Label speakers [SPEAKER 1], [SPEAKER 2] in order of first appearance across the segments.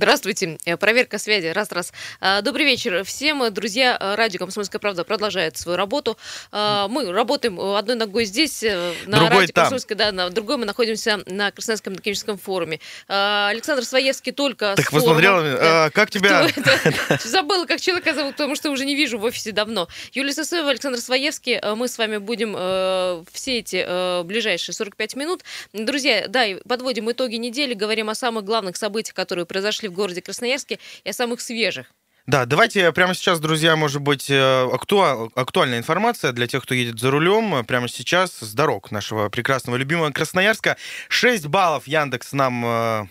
[SPEAKER 1] Здравствуйте. Э, проверка связи. Раз-раз. А, добрый вечер всем. Друзья, э, радио «Комсомольская правда» продолжает свою работу. Мы работаем одной ногой здесь, э, на
[SPEAKER 2] Другой
[SPEAKER 1] радио
[SPEAKER 2] там.
[SPEAKER 1] «Комсомольская», да, на другой мы находимся на Красноярском экономическом форуме. Александр Своевский только
[SPEAKER 2] Так посмотрела,
[SPEAKER 1] Да.
[SPEAKER 2] как тебя...
[SPEAKER 1] Забыла, как человека зовут, потому что уже не вижу в офисе давно. Юлия Сосоева, Александр Своевский. Э, Мы с вами будем э, все эти э, ближайшие 45 минут. Друзья, да, подводим итоги недели, говорим о самых главных событиях, которые произошли в городе Красноярске, и о самых свежих.
[SPEAKER 2] Да, давайте прямо сейчас, друзья, может быть, э, актуал- актуальная информация для тех, кто едет за рулем. Прямо сейчас с дорог нашего прекрасного, любимого Красноярска. 6 баллов Яндекс нам э,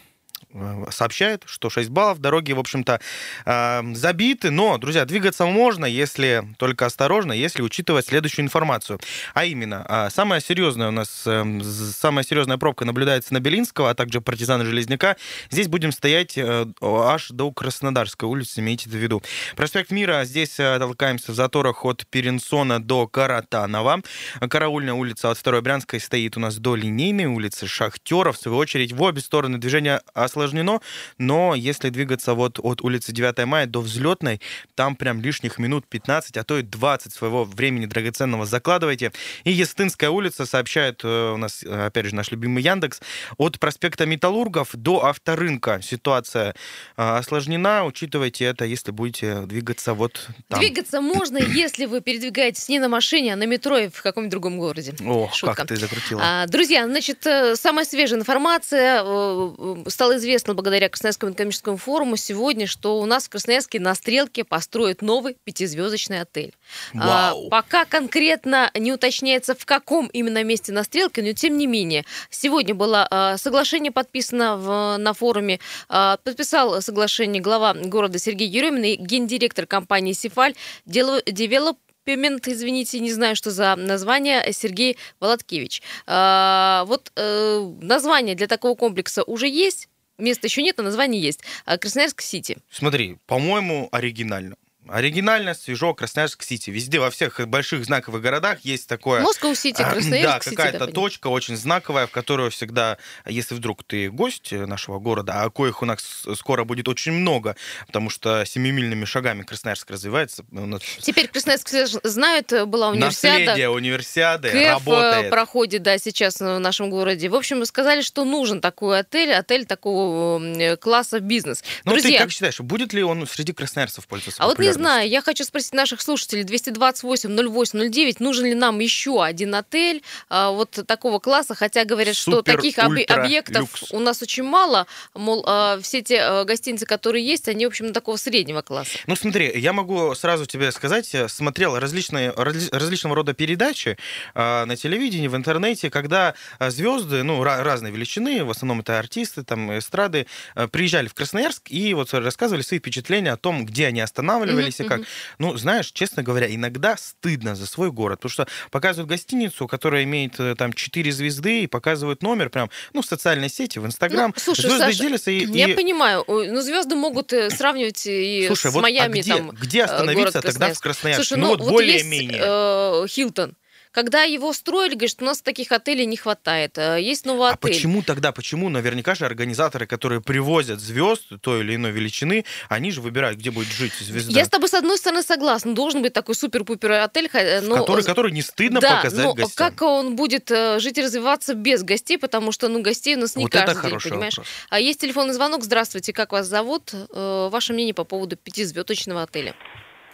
[SPEAKER 2] сообщает, что 6 баллов. Дороги, в общем-то, э, забиты. Но, друзья, двигаться можно, если только осторожно, если учитывать следующую информацию. А именно, а, самая серьезная у нас, э, самая серьезная пробка наблюдается на Белинского, а также партизана Железняка. Здесь будем стоять э, аж до Краснодарской улицы, имейте в виду. Проспект Мира, здесь э, толкаемся в заторах от Перенсона до Каратанова. Караульная улица от 2 Брянской стоит у нас до Линейной улицы, Шахтеров. В свою очередь, в обе стороны движение осложнено, но если двигаться вот от улицы 9 мая до Взлетной, там прям лишних минут 15, а то и 20 своего времени драгоценного закладывайте. И Естинская улица сообщает э, у нас, э, опять же, наш любимый Яндекс, от проспекта Металлургов до авторынка ситуация э, осложнена. Учитывайте это, если будете двигаться вот там.
[SPEAKER 1] Двигаться можно, если вы передвигаетесь не на машине, а на метро и в каком-нибудь другом городе.
[SPEAKER 2] О,
[SPEAKER 1] Шутка.
[SPEAKER 2] как ты закрутила.
[SPEAKER 1] А, Друзья, значит, самая свежая информация. э, Стало известно благодаря Красноярскому экономическому форуму сегодня, что у нас в Красноярске на Стрелке построят новый пятизвездочный отель. А,
[SPEAKER 2] Вау.
[SPEAKER 1] Пока конкретно не уточняется, в каком именно месте на Стрелке, но тем не менее. Сегодня было э, соглашение подписано в- на форуме. Э, Подписал соглашение глава города Сергей Еремин и гендиректор компании «Сифаль» Дело- Девелопмент, извините, не знаю, что за название, Сергей Володкевич. А, Вот э, название для такого комплекса уже есть, места еще нет, а название есть. А, Красноярск-Сити.
[SPEAKER 2] Смотри, по-моему, оригинально. Оригинально, свежо, Красноярск-Сити. Везде, во всех больших знаковых городах есть такое...
[SPEAKER 1] Москва-Сити,
[SPEAKER 2] А,
[SPEAKER 1] Красноярск-Сити.
[SPEAKER 2] Да,
[SPEAKER 1] да,
[SPEAKER 2] какая-то
[SPEAKER 1] понятно.
[SPEAKER 2] точка очень знаковая, в которую всегда, если вдруг ты гость нашего города, а коих у нас скоро будет очень много, потому что семимильными шагами Красноярск развивается. у нас
[SPEAKER 1] Теперь Красноярск все знают, была универсиада.
[SPEAKER 2] Наследие универсиады
[SPEAKER 1] КЭФ э,
[SPEAKER 2] работает.
[SPEAKER 1] проходит, да, сейчас в нашем городе. В общем, сказали, что нужен такой отель, отель такого класса бизнес.
[SPEAKER 2] Ну, ты как считаешь, будет ли он среди красноярцев пользоваться
[SPEAKER 1] А вот не? Знаю, я хочу спросить наших слушателей 228 08 09, нужен ли нам еще один отель а, вот такого класса, хотя говорят, что
[SPEAKER 2] Супер,
[SPEAKER 1] таких обе-
[SPEAKER 2] ультра,
[SPEAKER 1] объектов
[SPEAKER 2] люкс.
[SPEAKER 1] у нас очень мало, мол, а, все те а, гостиницы, которые есть, они, в общем, такого среднего класса.
[SPEAKER 2] Ну, смотри, я могу сразу тебе сказать, я смотрел различные, разли- различного рода передачи э, на телевидении, в интернете, когда э, звезды, ну, ра- разной величины, в основном это артисты, там, эстрады, э, приезжали в Красноярск и вот рассказывали свои впечатления о том, где они останавливались
[SPEAKER 1] Мгм,
[SPEAKER 2] и как. Ну, знаешь, честно говоря, иногда стыдно за свой город, потому что показывают гостиницу, которая имеет э, там 4 звезды, и показывают номер прям, ну, в социальной сети, в Инстаграм.
[SPEAKER 1] Ну, слушай,
[SPEAKER 2] Звезды
[SPEAKER 1] Саша,
[SPEAKER 2] делятся и...
[SPEAKER 1] Я
[SPEAKER 2] и-
[SPEAKER 1] понимаю, ну звезды могут э, сравнивать и
[SPEAKER 2] Слушай,
[SPEAKER 1] с
[SPEAKER 2] вот а
[SPEAKER 1] Майами
[SPEAKER 2] где,
[SPEAKER 1] там.
[SPEAKER 2] где
[SPEAKER 1] э,
[SPEAKER 2] остановиться тогда в Красноярске?
[SPEAKER 1] Слушай,
[SPEAKER 2] ну,
[SPEAKER 1] ну,
[SPEAKER 2] вот
[SPEAKER 1] вот
[SPEAKER 2] более-менее.
[SPEAKER 1] есть э, Хилтон. Когда его строили, говорят, что у нас таких отелей не хватает. Э, Есть новый
[SPEAKER 2] А
[SPEAKER 1] отель.
[SPEAKER 2] почему тогда, почему наверняка же организаторы, которые привозят звезд той или иной величины, они же выбирают, где будет жить звезда,
[SPEAKER 1] Я с тобой, с одной стороны, согласна. Должен быть такой супер-пупер отель. ха- Но...
[SPEAKER 2] который, который не стыдно
[SPEAKER 1] да,
[SPEAKER 2] показать
[SPEAKER 1] но
[SPEAKER 2] гостям.
[SPEAKER 1] как он будет э, жить и развиваться без гостей, потому что, ну, гостей у нас не
[SPEAKER 2] вот это
[SPEAKER 1] каждый день,
[SPEAKER 2] хороший
[SPEAKER 1] понимаешь?
[SPEAKER 2] вопрос.
[SPEAKER 1] А есть телефонный звонок. Здравствуйте, как вас зовут? Э, Ваше мнение по поводу пятизвездочного отеля.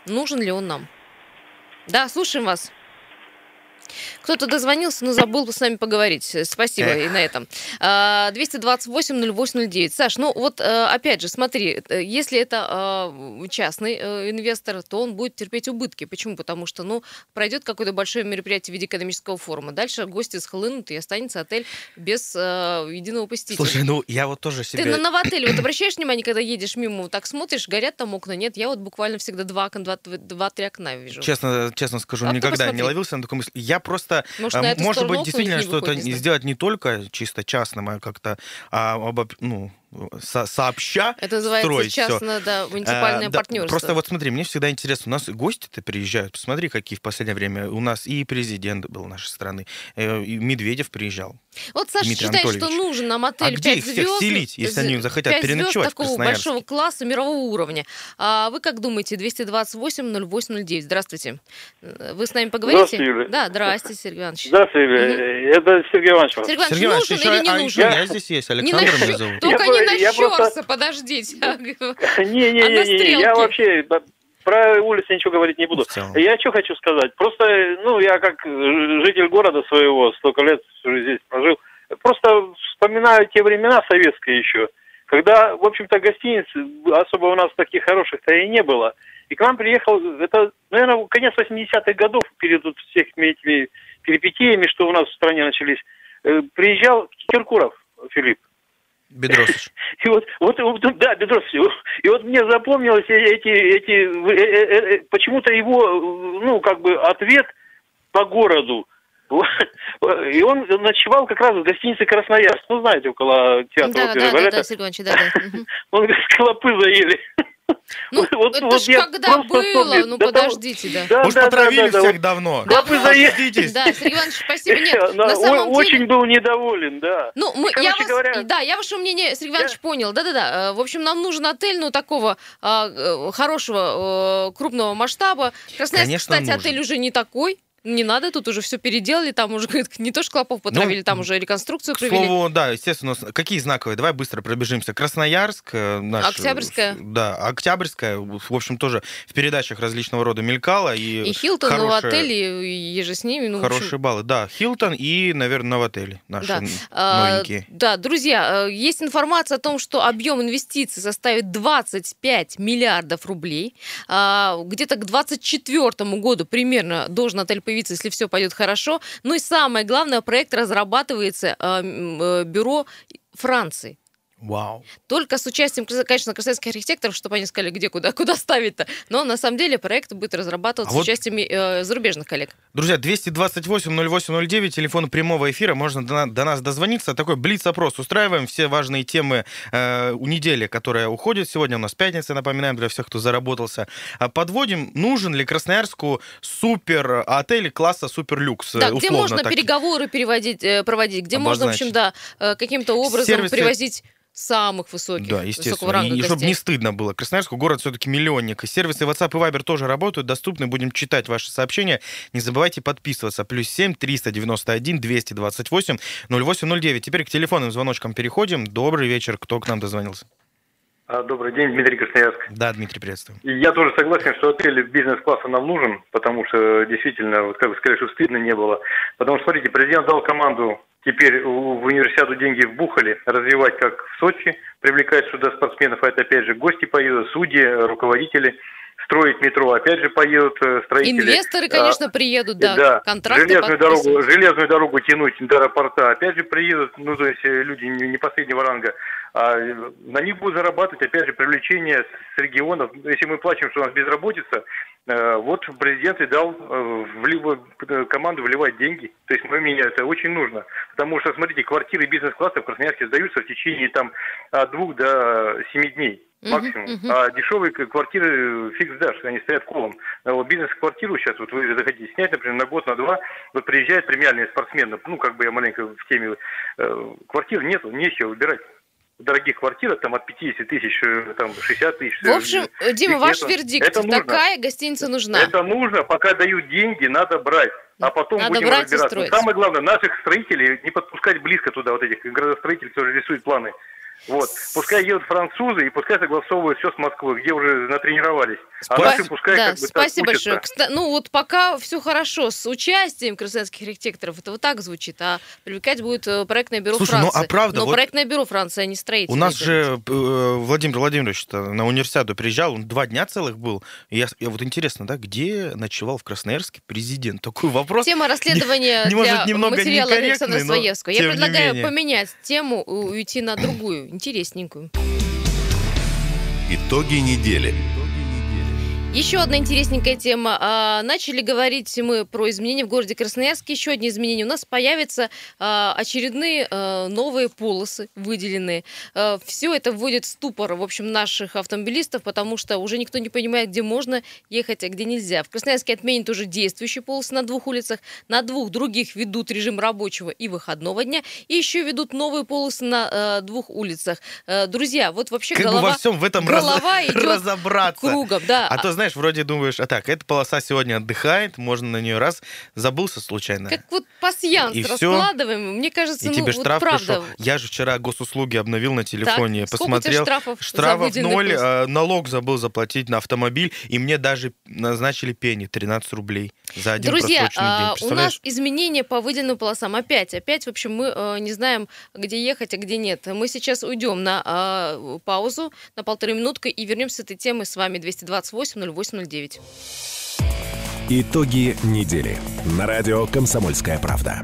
[SPEAKER 1] Нужен ли он нам? Да, слушаем вас. Кто-то дозвонился, но забыл с нами поговорить. Э, Спасибо
[SPEAKER 2] Эх.
[SPEAKER 1] и на этом. А, 228-08-09. Саш, ну вот э, опять же, смотри, э, если это э, частный инвестор, то он будет терпеть убытки. Почему? Потому что, ну, пройдет какое-то большое мероприятие в виде экономического форума. Дальше гости схлынут, и останется отель без единого посетителя.
[SPEAKER 2] Слушай, ну я вот тоже себе...
[SPEAKER 1] Ты на новотеле вот обращаешь внимание, когда едешь мимо, вот так смотришь, горят там окна, нет? Я вот буквально всегда два, окна, два, два-три окна вижу.
[SPEAKER 2] Честно, честно скажу,
[SPEAKER 1] А
[SPEAKER 2] никогда не ловился на такой мысли. Я просто,
[SPEAKER 1] Может, эту
[SPEAKER 2] может быть, действительно,
[SPEAKER 1] не
[SPEAKER 2] что это
[SPEAKER 1] выходит, не
[SPEAKER 2] не
[SPEAKER 1] знаю.
[SPEAKER 2] сделать не только чисто частным, а как-то а, обоб- ну, со- сообща
[SPEAKER 1] Это называется
[SPEAKER 2] строить всё.
[SPEAKER 1] частно, да, муниципальное
[SPEAKER 2] Э, да,
[SPEAKER 1] партнерство.
[SPEAKER 2] Просто вот смотри, мне всегда интересно, у нас гости-то приезжают. Посмотри, какие в последнее время у нас и президент был нашей страны, э, и Медведев приезжал.
[SPEAKER 1] Вот Саша
[SPEAKER 2] Дмитрий
[SPEAKER 1] считает, что нужен нам
[SPEAKER 2] А
[SPEAKER 1] отель
[SPEAKER 2] где
[SPEAKER 1] 5
[SPEAKER 2] их всех
[SPEAKER 1] звезд.
[SPEAKER 2] селить, если они захотят
[SPEAKER 1] звезд
[SPEAKER 2] переночевать в
[SPEAKER 1] такого большого класса, мирового уровня. А вы как думаете, 228-08-09? Здравствуйте. Вы с нами поговорите?
[SPEAKER 3] Здравствуйте.
[SPEAKER 1] Да, здрасте, Сергей Иванович.
[SPEAKER 3] Здравствуйте, Юлия. это Сергей Иванович.
[SPEAKER 1] Сергей Иванович,
[SPEAKER 2] Сергей Иванович,
[SPEAKER 1] нужен
[SPEAKER 2] еще,
[SPEAKER 1] или не
[SPEAKER 2] а,
[SPEAKER 1] нужен?
[SPEAKER 2] я здесь есть, Александр меня зовут.
[SPEAKER 1] Только не на
[SPEAKER 3] я просто-
[SPEAKER 1] Щерса, подождите.
[SPEAKER 3] Не-не-не, я вообще про улицы ничего говорить не буду. Я что хочу сказать. Просто, ну, я как житель города своего, столько лет здесь прожил, просто вспоминаю те времена советские еще, когда, в общем-то, гостиниц особо у нас таких хороших-то и не было. И к нам приехал, это, наверное, конец 80-х годов, перед вот всеми этими перипетиями, что у нас в стране начались, э, приезжал Киркуров Филипп.
[SPEAKER 2] Бедросович.
[SPEAKER 3] И вот, вот, да, Бедрос, и вот мне запомнилось эти, эти, э, э, э, почему-то его, ну, как бы ответ по городу. И он ночевал как раз в гостинице Красноярск, ну, знаете, около театра
[SPEAKER 1] Да,
[SPEAKER 3] оперы
[SPEAKER 1] да, да, да, Сергей Иванович, да, да.
[SPEAKER 3] Он говорит, клопы заели.
[SPEAKER 1] Ну,
[SPEAKER 3] Вот-
[SPEAKER 1] это
[SPEAKER 3] вот
[SPEAKER 1] ж
[SPEAKER 3] я
[SPEAKER 1] когда было, ну
[SPEAKER 3] того-
[SPEAKER 1] подождите, да.
[SPEAKER 3] Да,
[SPEAKER 2] Уж
[SPEAKER 3] да, да,
[SPEAKER 2] потравили
[SPEAKER 3] да, да,
[SPEAKER 2] всех
[SPEAKER 3] вот.
[SPEAKER 2] давно.
[SPEAKER 3] Да, вы заели.
[SPEAKER 2] Дождитесь.
[SPEAKER 1] Да, Сергей Иванович, спасибо. Нет,
[SPEAKER 3] Да,
[SPEAKER 1] на самом деле...
[SPEAKER 3] Очень был недоволен, да.
[SPEAKER 1] Ну, мы, я вас,
[SPEAKER 3] говоря-
[SPEAKER 1] да, я ваше мнение, Сергей Иванович, понял. Да-да-да. Э, В общем, нам нужен отель, ну, такого а, э, хорошего, э, крупного масштаба. Красноярск, кстати,
[SPEAKER 2] нужен.
[SPEAKER 1] отель уже не такой. Не надо, тут уже все переделали, там уже не то шклопов потравили, там уже реконструкцию
[SPEAKER 2] К
[SPEAKER 1] провели.
[SPEAKER 2] слову, да, естественно, какие знаковые? Давай быстро пробежимся. Красноярск, э, наш...
[SPEAKER 1] Октябрьская.
[SPEAKER 2] Да, Октябрьская, в общем, тоже в передачах различного рода мелькала. И,
[SPEAKER 1] И Хилтон,
[SPEAKER 2] хорошие-
[SPEAKER 1] отель, и еже с ними. Ну, в общем,
[SPEAKER 2] Хорошие баллы, да. Хилтон и, наверное, Новотели наши
[SPEAKER 1] Да. А,
[SPEAKER 2] новенькие.
[SPEAKER 1] Да, друзья, э, есть информация о том, что объем инвестиций составит 25 миллиардов рублей. А, Где-то к 2024 году примерно должен отель появиться, если все пойдет хорошо. Ну и самое главное, проект разрабатывается э, э, бюро Франции.
[SPEAKER 2] Вау.
[SPEAKER 1] Только с участием, конечно, красавских архитекторов, чтобы они сказали, где, куда, куда ставить-то. Но на самом деле проект будет разрабатываться
[SPEAKER 2] А
[SPEAKER 1] с
[SPEAKER 2] вот-
[SPEAKER 1] участием э, зарубежных коллег.
[SPEAKER 2] Друзья, 228-08-09, телефон прямого эфира, можно до, до нас дозвониться. Такой блиц-опрос устраиваем, все важные темы э, у недели, которая уходит. Сегодня у нас пятница, напоминаем, для всех, кто заработался. А Подводим, нужен ли Красноярску супер отель класса супер люкс?
[SPEAKER 1] Да, где можно
[SPEAKER 2] так.
[SPEAKER 1] переговоры переводить, э, проводить, где можно, в общем, да, э, каким-то образом
[SPEAKER 2] Сервисы-
[SPEAKER 1] привозить самых высоких,
[SPEAKER 2] Да, естественно.
[SPEAKER 1] ранга
[SPEAKER 2] И, чтобы
[SPEAKER 1] гостей.
[SPEAKER 2] не стыдно было. Красноярску город все-таки миллионник. И сервисы WhatsApp и Viber тоже работают, доступны. Будем читать ваши сообщения. Не забывайте подписываться. Плюс 7 391 228 0809. Теперь к телефонным звоночкам переходим. Добрый вечер. Кто к нам дозвонился?
[SPEAKER 4] А, Добрый день, Дмитрий Красноярск.
[SPEAKER 2] Да, Дмитрий, приветствую.
[SPEAKER 4] И Я тоже согласен, что отель бизнес-класса нам нужен, потому что действительно, вот как вы сказали, что стыдно не было. Потому что, смотрите, президент дал команду теперь в универсиаду деньги вбухали, развивать как в Сочи, привлекать сюда спортсменов, а это опять же гости поедут, судьи, руководители, строить метро, опять же поедут э, строители.
[SPEAKER 1] Инвесторы, конечно, приедут, да,
[SPEAKER 4] да,
[SPEAKER 1] контракты
[SPEAKER 4] железную дорогу, железную дорогу тянуть до аэропорта. Опять же приедут, ну, то есть э, люди не не последнего ранга. А э, на них будут зарабатывать, опять же, привлечение с регионов. Если мы плачем, что у нас безработица, вот президент и дал э, команду вливать деньги. То есть, мое мнение, это очень нужно. Потому что, смотрите, квартиры бизнес-класса в Красноярске сдаются в течение там от двух до семи дней Максимум.
[SPEAKER 1] мгм.
[SPEAKER 4] А дешевые квартиры фиг сдашь, они стоят колом. А вот бизнес-квартиру сейчас, вот вы захотите снять, например, на год, на два, вот приезжают премиальные спортсмены, ну, как бы я маленько в теме, э, квартир нету, нечего выбирать. Дорогих квартирах там от 50 тысяч, э, там 60 тысяч.
[SPEAKER 1] В общем, э, Дима, ваш
[SPEAKER 4] нету.
[SPEAKER 1] вердикт.
[SPEAKER 4] Это нужно.
[SPEAKER 1] Такая гостиница нужна.
[SPEAKER 4] Это нужно, пока дают деньги, надо брать. А потом
[SPEAKER 1] Надо
[SPEAKER 4] будем разбираться. Но самое главное, наших строителей не подпускать близко туда, вот этих градостроителей, которые рисуют планы. Вот. Пускай едут французы и пускай согласовывают все с Москвой, где уже натренировались. А
[SPEAKER 2] Спа-
[SPEAKER 4] наши пускай
[SPEAKER 1] да,
[SPEAKER 4] как бы
[SPEAKER 1] спасибо большое. Кста- ну вот пока все хорошо с участием красноярских архитекторов, это вот так звучит, а привлекать будет э, проектное бюро
[SPEAKER 2] Слушай, ну, а
[SPEAKER 1] Франции.
[SPEAKER 2] правда,
[SPEAKER 1] Но
[SPEAKER 2] вот
[SPEAKER 1] проектное бюро Франции, а не строители.
[SPEAKER 2] У нас же э, Владимир Владимирович на универсиаду приезжал, он два дня целых был. И я, я вот интересно, да, где ночевал в Красноярске президент? Такой вопрос.
[SPEAKER 1] Тема расследования
[SPEAKER 2] не-
[SPEAKER 1] для
[SPEAKER 2] может, немного
[SPEAKER 1] материала Александра
[SPEAKER 2] но
[SPEAKER 1] Своевского. Я
[SPEAKER 2] не
[SPEAKER 1] предлагаю поменять тему, уйти на другую, интересненькую.
[SPEAKER 5] Итоги недели.
[SPEAKER 1] Еще одна интересненькая тема. А, начали говорить мы про изменения в городе Красноярске. Еще одни изменения. У нас появятся а, очередные а, новые полосы выделенные. Все это вводит в ступор, в общем, наших автомобилистов, потому что уже никто не понимает, где можно ехать, а где нельзя. В Красноярске отменят уже действующие полосы на двух улицах. На двух других ведут режим рабочего и выходного дня. И еще ведут новые полосы на двух улицах. Друзья, вот вообще
[SPEAKER 2] Как бы
[SPEAKER 1] голова...
[SPEAKER 2] во всем в этом
[SPEAKER 1] голова
[SPEAKER 2] раз-
[SPEAKER 1] идет
[SPEAKER 2] разобраться.
[SPEAKER 1] Кругом, да.
[SPEAKER 2] А то, знаешь, вроде думаешь, а так, эта полоса сегодня отдыхает, можно на нее раз, забылся случайно.
[SPEAKER 1] Как вот пасьянс
[SPEAKER 2] И
[SPEAKER 1] раскладываем. Мне кажется,
[SPEAKER 2] И
[SPEAKER 1] ну
[SPEAKER 2] тебе
[SPEAKER 1] вот
[SPEAKER 2] штраф
[SPEAKER 1] правда.
[SPEAKER 2] пришел. Я же вчера госуслуги обновил на телефоне,
[SPEAKER 1] Так, у
[SPEAKER 2] посмотрел.
[SPEAKER 1] штрафов
[SPEAKER 2] Штрафов ноль, а, налог забыл заплатить на автомобиль, и мне даже назначили пени 13 рублей за один
[SPEAKER 1] Друзья,
[SPEAKER 2] просроченный
[SPEAKER 1] а,
[SPEAKER 2] день.
[SPEAKER 1] у
[SPEAKER 2] Представляешь?
[SPEAKER 1] нас изменения по выделенным полосам. Опять, опять, в общем, мы э, не знаем, где ехать, а где нет. Мы сейчас уйдем на а, паузу, на полторы минутки, и вернемся с этой темой с вами 228-08-09.
[SPEAKER 5] Итоги недели. На радио «Комсомольская правда».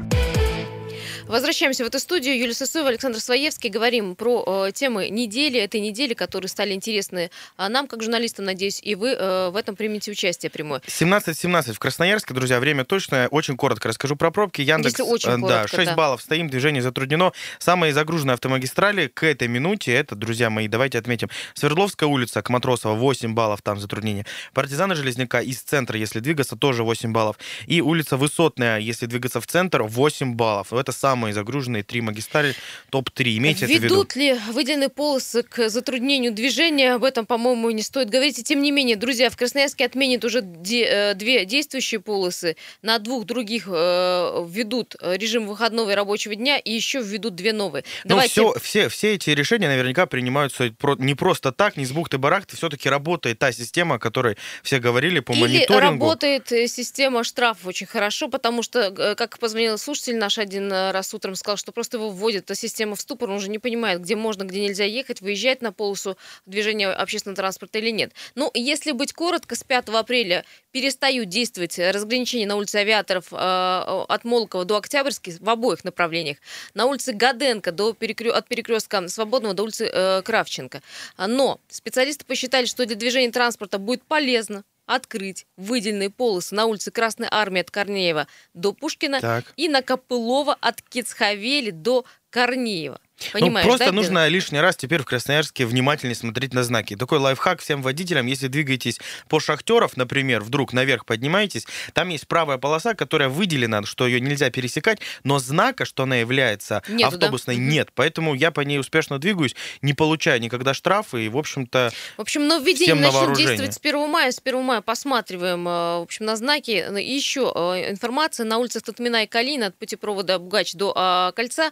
[SPEAKER 1] Возвращаемся в эту студию. Юлия Сысоева, Александр Своевский. Говорим про э, темы недели, этой недели, которые стали интересны а, нам, как журналистам, надеюсь, и вы э, в этом примете участие прямое.
[SPEAKER 2] 17.17 в Красноярске, друзья, время точное. Очень коротко расскажу про пробки. Яндекс,
[SPEAKER 1] Если очень
[SPEAKER 2] э, да,
[SPEAKER 1] коротко,
[SPEAKER 2] 6
[SPEAKER 1] да.
[SPEAKER 2] баллов стоим, движение затруднено. Самые загруженные автомагистрали к этой минуте, это, друзья мои, давайте отметим. Свердловская улица, к Матросова, 8 баллов там затруднение. Партизана Железняка из центра, если двигаться, тоже 8 баллов. И улица Высотная, если двигаться в центр, 8 баллов. Это самые загруженные три магистрали, топ-3. Имейте это в виду.
[SPEAKER 1] Ведут ли выделенные полосы к затруднению движения? Об этом, по-моему, не стоит говорить. И тем не менее, друзья, в Красноярске отменят уже де- э, две действующие полосы. На двух других э, введут режим выходного и рабочего дня, и еще введут две новые.
[SPEAKER 2] Ну, все, все, все эти решения наверняка принимаются не просто так, не с бухты-барахты. Все-таки работает та система, о которой все говорили по
[SPEAKER 1] Или
[SPEAKER 2] мониторингу.
[SPEAKER 1] работает система штрафов очень хорошо, потому что, э, как позвонил слушатель наш один э, утром, сказал, что просто его вводит эта система в ступор, он уже не понимает, где можно, где нельзя ехать, выезжать на полосу движения общественного транспорта или нет. Ну, если быть коротко, с 5 апреля перестают действовать разграничения на улице Авиаторов э, от Молокова до Октябрьской в обоих направлениях, на улице Гаденко до перекрё- от перекрестка Свободного до улицы э, Кравченко. Но специалисты посчитали, что для движения транспорта будет полезно открыть выделенные полосы на улице Красной Армии от Корнеева до Пушкина
[SPEAKER 2] Так.
[SPEAKER 1] и на Копылова от Кицхавели до Корнеева.
[SPEAKER 2] Ну,
[SPEAKER 1] Понимаешь,
[SPEAKER 2] просто
[SPEAKER 1] да,
[SPEAKER 2] нужно лишний раз теперь в Красноярске внимательнее смотреть на знаки. Такой лайфхак всем водителям, если двигаетесь по шахтеров, например, вдруг наверх поднимаетесь, там есть правая полоса, которая выделена, что ее нельзя пересекать, но знака, что она является
[SPEAKER 1] Нету, да?
[SPEAKER 2] автобусной,
[SPEAKER 1] Мгм.
[SPEAKER 2] нет. Поэтому я по ней успешно двигаюсь, не получая никогда штрафы, и, в общем-то,
[SPEAKER 1] В общем, нововведение
[SPEAKER 2] Всем на
[SPEAKER 1] начнет действовать с 1 мая. С 1 мая посматриваем, э, в общем, на знаки. Ну, еще э, информация. На улицах Татмина и Калина от путепровода Бугач до а, Кольца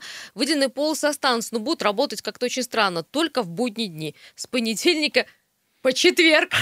[SPEAKER 1] выделенные полосы останутся, но будут работать как-то очень странно, только в будние дни. С понедельника по четверг.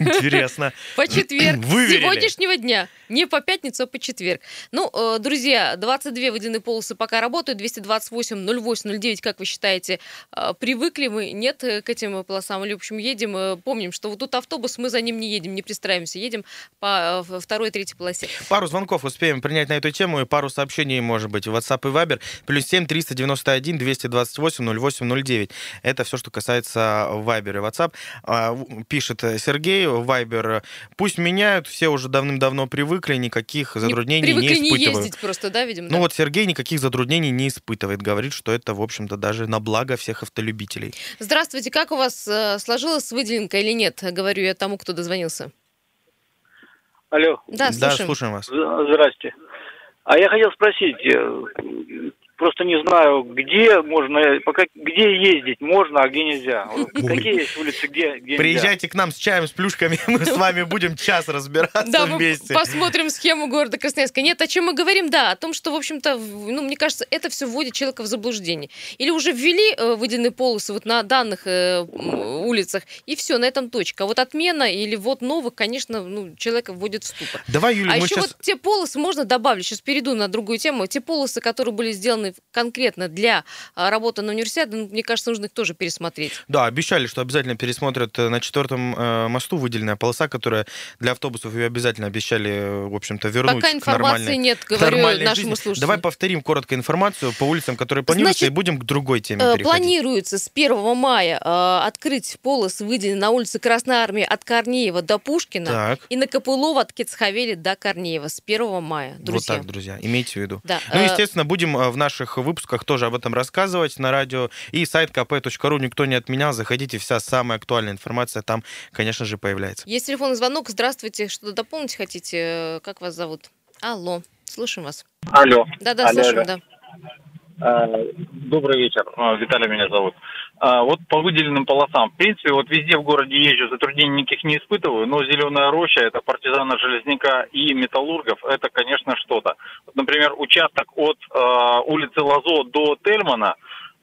[SPEAKER 2] Интересно.
[SPEAKER 1] По четверг
[SPEAKER 2] Выверили.
[SPEAKER 1] сегодняшнего дня. Не по пятницу, а по четверг. Ну, э, друзья, 22 водяные полосы пока работают, 228, 08, 09, как вы считаете, э, привыкли мы? Нет э, к этим полосам? Или, в общем, едем, помним, что вот тут автобус, мы за ним не едем, не пристраиваемся, едем по второй, третьей полосе.
[SPEAKER 2] Пару звонков успеем принять на эту тему и пару сообщений, может быть, в WhatsApp и Viber. Плюс 7 391 228 08 09. Это все, что касается Viber и WhatsApp. А, Пишет э, Сергей, Viber, пусть меняют, все уже давным-давно привыкли, никаких затруднений не,
[SPEAKER 1] Привыкли не,
[SPEAKER 2] испытывают.
[SPEAKER 1] ездить просто, да, видимо?
[SPEAKER 2] Ну
[SPEAKER 1] да?
[SPEAKER 2] вот Сергей никаких затруднений не испытывает. Говорит, что это, в общем-то, даже на благо всех автолюбителей.
[SPEAKER 1] Здравствуйте, как у вас э, сложилась с выделенкой или нет? Говорю я тому, кто дозвонился.
[SPEAKER 3] Алло,
[SPEAKER 1] Да,
[SPEAKER 2] Да,
[SPEAKER 1] слушаем.
[SPEAKER 2] слушаем вас.
[SPEAKER 3] здрасте. А я хотел спросить, э, просто не знаю, где можно, пока где ездить можно, а где нельзя. Какие есть улицы, где, где нельзя?
[SPEAKER 2] Приезжайте к нам с чаем, с плюшками, мы с вами будем час разбираться
[SPEAKER 1] Да, мы
[SPEAKER 2] вместе.
[SPEAKER 1] посмотрим схему города Красноярска. Нет, о чем мы говорим? Да, о том, что, в общем-то, ну, мне кажется, это все вводит человека в заблуждение. Или уже ввели э, выделенные полосы вот на данных э, улицах, и все, на этом точка. А вот отмена или вот новых, конечно, ну, человека вводит в ступор.
[SPEAKER 2] Давай, Юля,
[SPEAKER 1] а
[SPEAKER 2] мы
[SPEAKER 1] еще
[SPEAKER 2] сейчас...
[SPEAKER 1] вот те полосы можно добавить, сейчас перейду на другую тему, те полосы, которые были сделаны конкретно для а, работы на универсиаде, ну, мне кажется, нужно их тоже пересмотреть.
[SPEAKER 2] Да, обещали, что обязательно пересмотрят э, на четвертом э, мосту выделенная полоса, которая для автобусов ее обязательно обещали, э, в общем-то, вернуть
[SPEAKER 1] Пока информации
[SPEAKER 2] нормальной,
[SPEAKER 1] нет, говорю нашему
[SPEAKER 2] жизни.
[SPEAKER 1] слушателю.
[SPEAKER 2] Давай повторим коротко информацию по улицам, которые планируются,
[SPEAKER 1] Значит,
[SPEAKER 2] и будем к другой теме переходить.
[SPEAKER 1] Планируется с 1 мая э, открыть полос, выделенный на улице Красной Армии от Корнеева до Пушкина
[SPEAKER 2] Так.
[SPEAKER 1] и на Копылова от Кецхавели до Корнеева с 1 мая, друзья.
[SPEAKER 2] Вот так, друзья, имейте в виду.
[SPEAKER 1] Да,
[SPEAKER 2] Ну, естественно, будем в наших выпусках тоже об этом рассказывать на радио. И сайт kp.ru никто не отменял. Заходите, вся самая актуальная информация там, конечно же, появляется.
[SPEAKER 1] Есть телефонный звонок. Здравствуйте. Что-то дополнить хотите? Э, Как вас зовут? Алло. Слушаем вас.
[SPEAKER 6] Алло.
[SPEAKER 1] Да-да,
[SPEAKER 6] Алло,
[SPEAKER 1] слушаем,
[SPEAKER 6] алло.
[SPEAKER 1] да.
[SPEAKER 6] А, Добрый вечер. А, Виталий меня зовут. А, Вот по выделенным полосам. В принципе, вот везде в городе езжу, затруднений никаких не испытываю, но Зеленая роща, это партизана Железняка и металлургов, это, конечно, что-то. Вот, например, участок от а, улицы Лазо до Тельмана,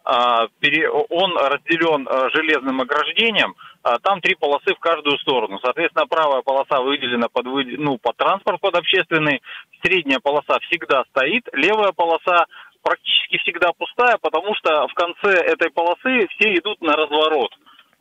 [SPEAKER 6] а, пере- он разделен а, железным ограждением, а, там три полосы в каждую сторону. Соответственно, правая полоса выделена под, ну, под транспорт, под общественный, средняя полоса всегда стоит, левая полоса практически всегда пустая, потому что в конце этой полосы все идут на разворот.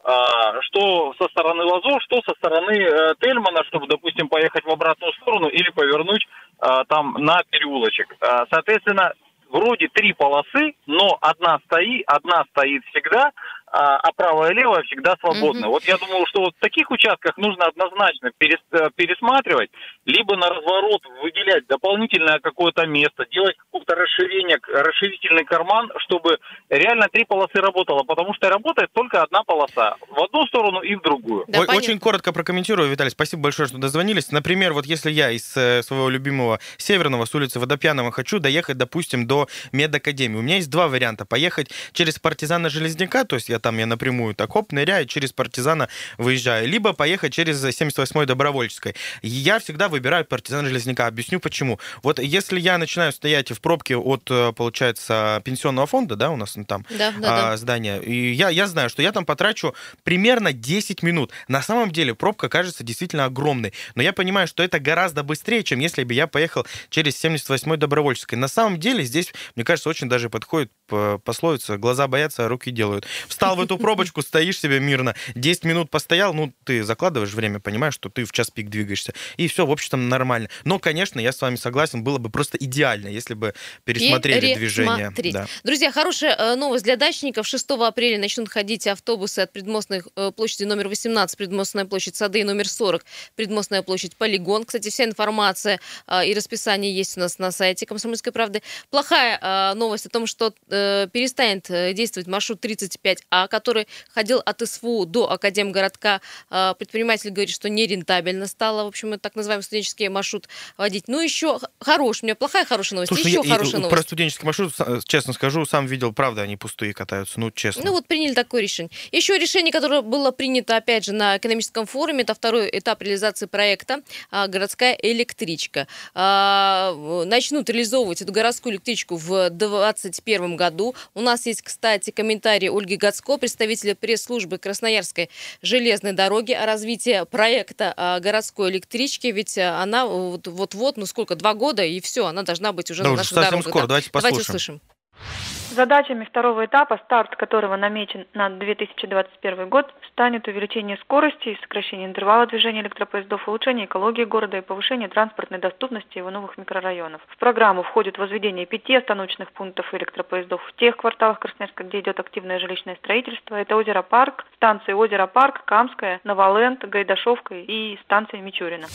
[SPEAKER 6] А, что со стороны Лазо, что со стороны э, Тельмана, чтобы, допустим, поехать в обратную сторону или повернуть а, там на переулочек. А, соответственно, вроде три полосы, но одна стоит, одна стоит всегда, а, а правая и левая всегда свободны.
[SPEAKER 1] Мгм.
[SPEAKER 6] Вот я думаю, что вот в таких участках нужно однозначно перес- э, пересматривать, либо на разворот выделять дополнительное какое-то место, делать какое-то расширение, расширительный карман, чтобы реально три полосы работало, потому что работает только одна полоса в одну сторону и в другую.
[SPEAKER 1] Да,
[SPEAKER 2] Ой. Очень коротко прокомментирую, Виталий, спасибо большое, что дозвонились. Например, вот если я из э, своего любимого Северного, с улицы Водопьянова, хочу доехать, допустим, до медакадемии, у меня есть два варианта. Поехать через партизана Железняка, то есть я там я напрямую так хоп, ныряю, через партизана выезжаю, либо поехать через 78-й Добровольческой. Я всегда выбираю партизана Железняка. Объясню почему. Вот если я начинаю стоять в пробке от, э, получается, пенсионного фонда, да, у нас там
[SPEAKER 1] Да, да, да.
[SPEAKER 2] а, здания. И я, я знаю, что я там потрачу примерно 10 минут. На самом деле пробка кажется действительно огромной. Но я понимаю, что это гораздо быстрее, чем если бы я поехал через 78-й Добровольческой. На самом деле здесь, мне кажется, очень даже подходит пословица «глаза боятся, а руки делают». Встал в эту пробочку, стоишь себе мирно, 10 минут постоял, ну, ты закладываешь время, понимаешь, что ты в час пик двигаешься. И все, в общем-то, нормально. Но, конечно, я с вами согласен, было бы просто идеально, если бы пересмотрели движение. Да.
[SPEAKER 1] Друзья, хорошая э, новость для дачников. 6 апреля начнут ходить автобусы от предмостной э, площади номер 18, предмостная площадь Сады, номер 40, предмостная площадь Полигон. Кстати, вся информация э, и расписание есть у нас на сайте Комсомольской правды. Плохая новость о том, что э, перестанет э, действовать маршрут 35А, который ходил от СФУ до Академгородка. Э, предприниматель говорит, что нерентабельно стало, в общем, это так называемый студенческий маршрут водить. Ну, еще хорош, у меня плохая хорошая новость,
[SPEAKER 2] Слушай,
[SPEAKER 1] еще
[SPEAKER 2] я-
[SPEAKER 1] хорошая
[SPEAKER 2] про
[SPEAKER 1] новость.
[SPEAKER 2] студенческий маршрут, с- честно скажу, сам видел, правда, они пустые катаются, ну, честно.
[SPEAKER 1] Ну вот приняли такое решение. Еще решение, которое было принято, опять же, на экономическом форуме, это второй этап реализации проекта а, «Городская электричка». А, Начнут реализовывать эту городскую электричку в 2021 году. У нас есть, кстати, комментарий Ольги Гацко, представителя пресс-службы Красноярской железной дороги о развитии проекта а, городской электрички. Ведь а, она вот- вот-вот, ну сколько, два года, и все, она должна быть уже
[SPEAKER 2] Да
[SPEAKER 1] на наших дорогах.
[SPEAKER 2] скоро,
[SPEAKER 1] да.
[SPEAKER 2] давайте
[SPEAKER 1] Давайте
[SPEAKER 2] послушаем.
[SPEAKER 1] услышим.
[SPEAKER 7] Задачами второго этапа, старт которого намечен на 2021 год, станет увеличение скорости и сокращение интервала движения электропоездов, улучшение экологии города и повышение транспортной доступности его новых микрорайонов. В программу входит возведение пяти остановочных пунктов электропоездов в тех кварталах Красноярска, где идет активное жилищное строительство. Это озеро Парк, станции озеро Парк, Камская, Новолент, Гайдашовка и станция Мичурина.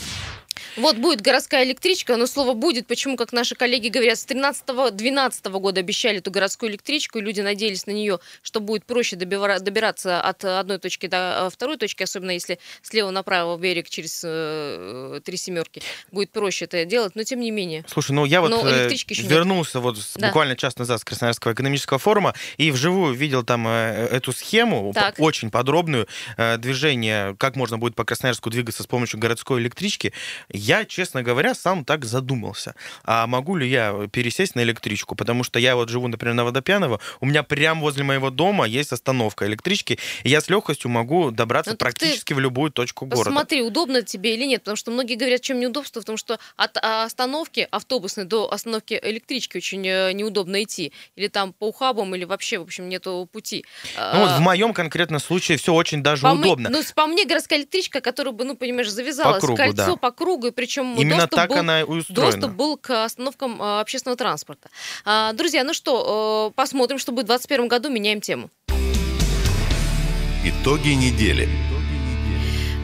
[SPEAKER 1] Вот будет городская электричка, но слово будет, почему, как наши коллеги говорят, с 13-12 года обещали эту городскую электричку, и люди надеялись на нее, что будет проще добираться от одной точки до э, второй точки, особенно если слева направо в берег через э, три семерки будет проще это делать, но тем не менее.
[SPEAKER 2] Слушай, ну я вот э,
[SPEAKER 1] еще нет.
[SPEAKER 2] вернулся вот
[SPEAKER 1] Да.
[SPEAKER 2] буквально час назад с Красноярского экономического форума и вживую видел там э, эту схему,
[SPEAKER 1] Так.
[SPEAKER 2] очень подробную, э, движение, как можно будет по Красноярску двигаться с помощью городской электрички. Я, честно говоря, сам так задумался. А могу ли я пересесть на электричку? Потому что я вот живу, например, на Водопьяново, у меня прямо возле моего дома есть остановка электрички, и я с легкостью могу добраться
[SPEAKER 1] Ну,
[SPEAKER 2] практически в любую точку города.
[SPEAKER 1] Посмотри, удобно тебе или нет, потому что многие говорят, чем неудобство, потому что от а, остановки автобусной до остановки электрички очень э, неудобно идти. Или там по ухабам, или вообще, в общем, нету пути.
[SPEAKER 2] Ну вот
[SPEAKER 1] А,
[SPEAKER 2] в моем конкретном случае все очень даже
[SPEAKER 1] по мне-
[SPEAKER 2] удобно.
[SPEAKER 1] ну, с- по мне, городская электричка, которая бы, ну, понимаешь, завязалась
[SPEAKER 2] кругу,
[SPEAKER 1] кольцо
[SPEAKER 2] да.
[SPEAKER 1] по кругу, и причем
[SPEAKER 2] Именно
[SPEAKER 1] доступ
[SPEAKER 2] так
[SPEAKER 1] был
[SPEAKER 2] она и устроена.
[SPEAKER 1] Доступ был к остановкам а, общественного транспорта. А, Друзья, ну что, э, посмотрим, что будет в 2021 году, меняем тему.
[SPEAKER 5] Итоги недели.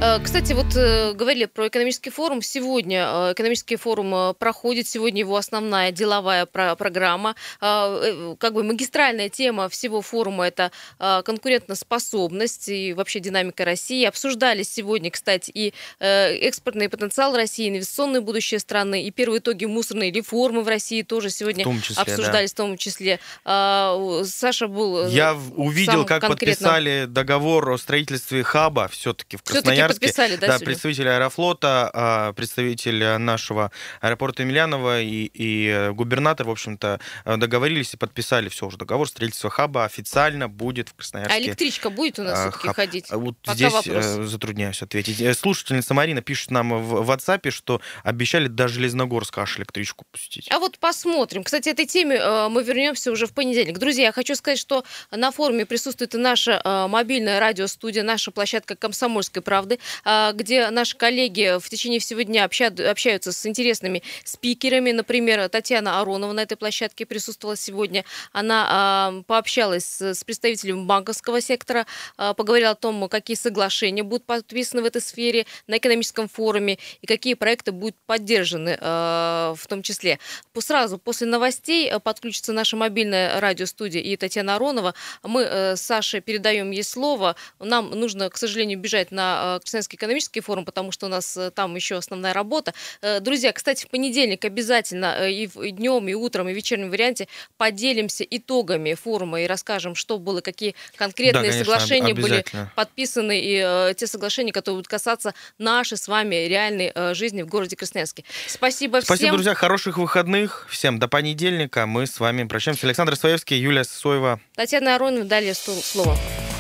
[SPEAKER 1] Э, Кстати, вот э, говорили про экономический форум. Сегодня э, экономический форум проходит. Сегодня его основная деловая про- программа. Как бы магистральная тема всего форума – это конкурентоспособность и вообще динамика России. Обсуждались сегодня, кстати, и экспортный потенциал России, инвестиционное будущее страны, и первые итоги мусорной реформы в России тоже сегодня
[SPEAKER 2] В числе, да.
[SPEAKER 1] обсуждались в том числе. Саша был...
[SPEAKER 2] Я увидел, как
[SPEAKER 1] конкретном-
[SPEAKER 2] подписали договор о строительстве хаба все-таки в
[SPEAKER 1] Всё-таки
[SPEAKER 2] Красноярске.
[SPEAKER 1] подписали, да, сегодня?
[SPEAKER 2] представитель Аэрофлота, а, представитель э, нашего аэропорта Емельянова и, и э, губернатор, в общем-то, э, договорились и подписали все уже. Договор строительства хаба официально будет в Красноярске.
[SPEAKER 1] А электричка будет у нас
[SPEAKER 2] а,
[SPEAKER 1] все-таки
[SPEAKER 2] хаб.
[SPEAKER 1] ходить?
[SPEAKER 2] А Вот
[SPEAKER 1] Пока
[SPEAKER 2] здесь
[SPEAKER 1] вопрос.
[SPEAKER 2] э, затрудняюсь ответить. Э, Слушательница Марина пишет нам в WhatsApp, что обещали до Железногорска аж электричку пустить.
[SPEAKER 1] А вот посмотрим. Кстати, этой теме э, мы вернемся уже в понедельник. Друзья, я хочу сказать, что на форуме присутствует и наша э, мобильная радиостудия, наша площадка «Комсомольской правды», э, где наши коллеги в течение всего дня обща- общаются с интересными спикерами. Например, Татьяна Аронова на этой площадке присутствовала сегодня. Она э, пообщалась с представителем банковского сектора, э, поговорила о том, какие соглашения будут подписаны в этой сфере на экономическом форуме и какие проекты будут поддержаны в том числе. Сразу после новостей подключится наша мобильная радиостудия и Татьяна Аронова. Мы э, с Сашей передаем ей слово. Нам нужно, к сожалению, бежать на Красноярский экономический форум, потому что у нас э, там еще основная работа. Э, Друзья, кстати, в понедельник обязательно э, и днем, и утром, и в вечернем варианте поделимся итогами форума и расскажем, что было, какие конкретные
[SPEAKER 2] конечно,
[SPEAKER 1] соглашения были подписаны и те соглашения, которые будут касаться нашей с вами реальной жизни в городе Красноярске. Спасибо,
[SPEAKER 2] Спасибо,
[SPEAKER 1] всем.
[SPEAKER 2] друзья, хороших выходных. Всем до понедельника. Мы с вами прощаемся. Александр Своевский, Юлия Сосоева.
[SPEAKER 1] Татьяна Аронова, далее слово.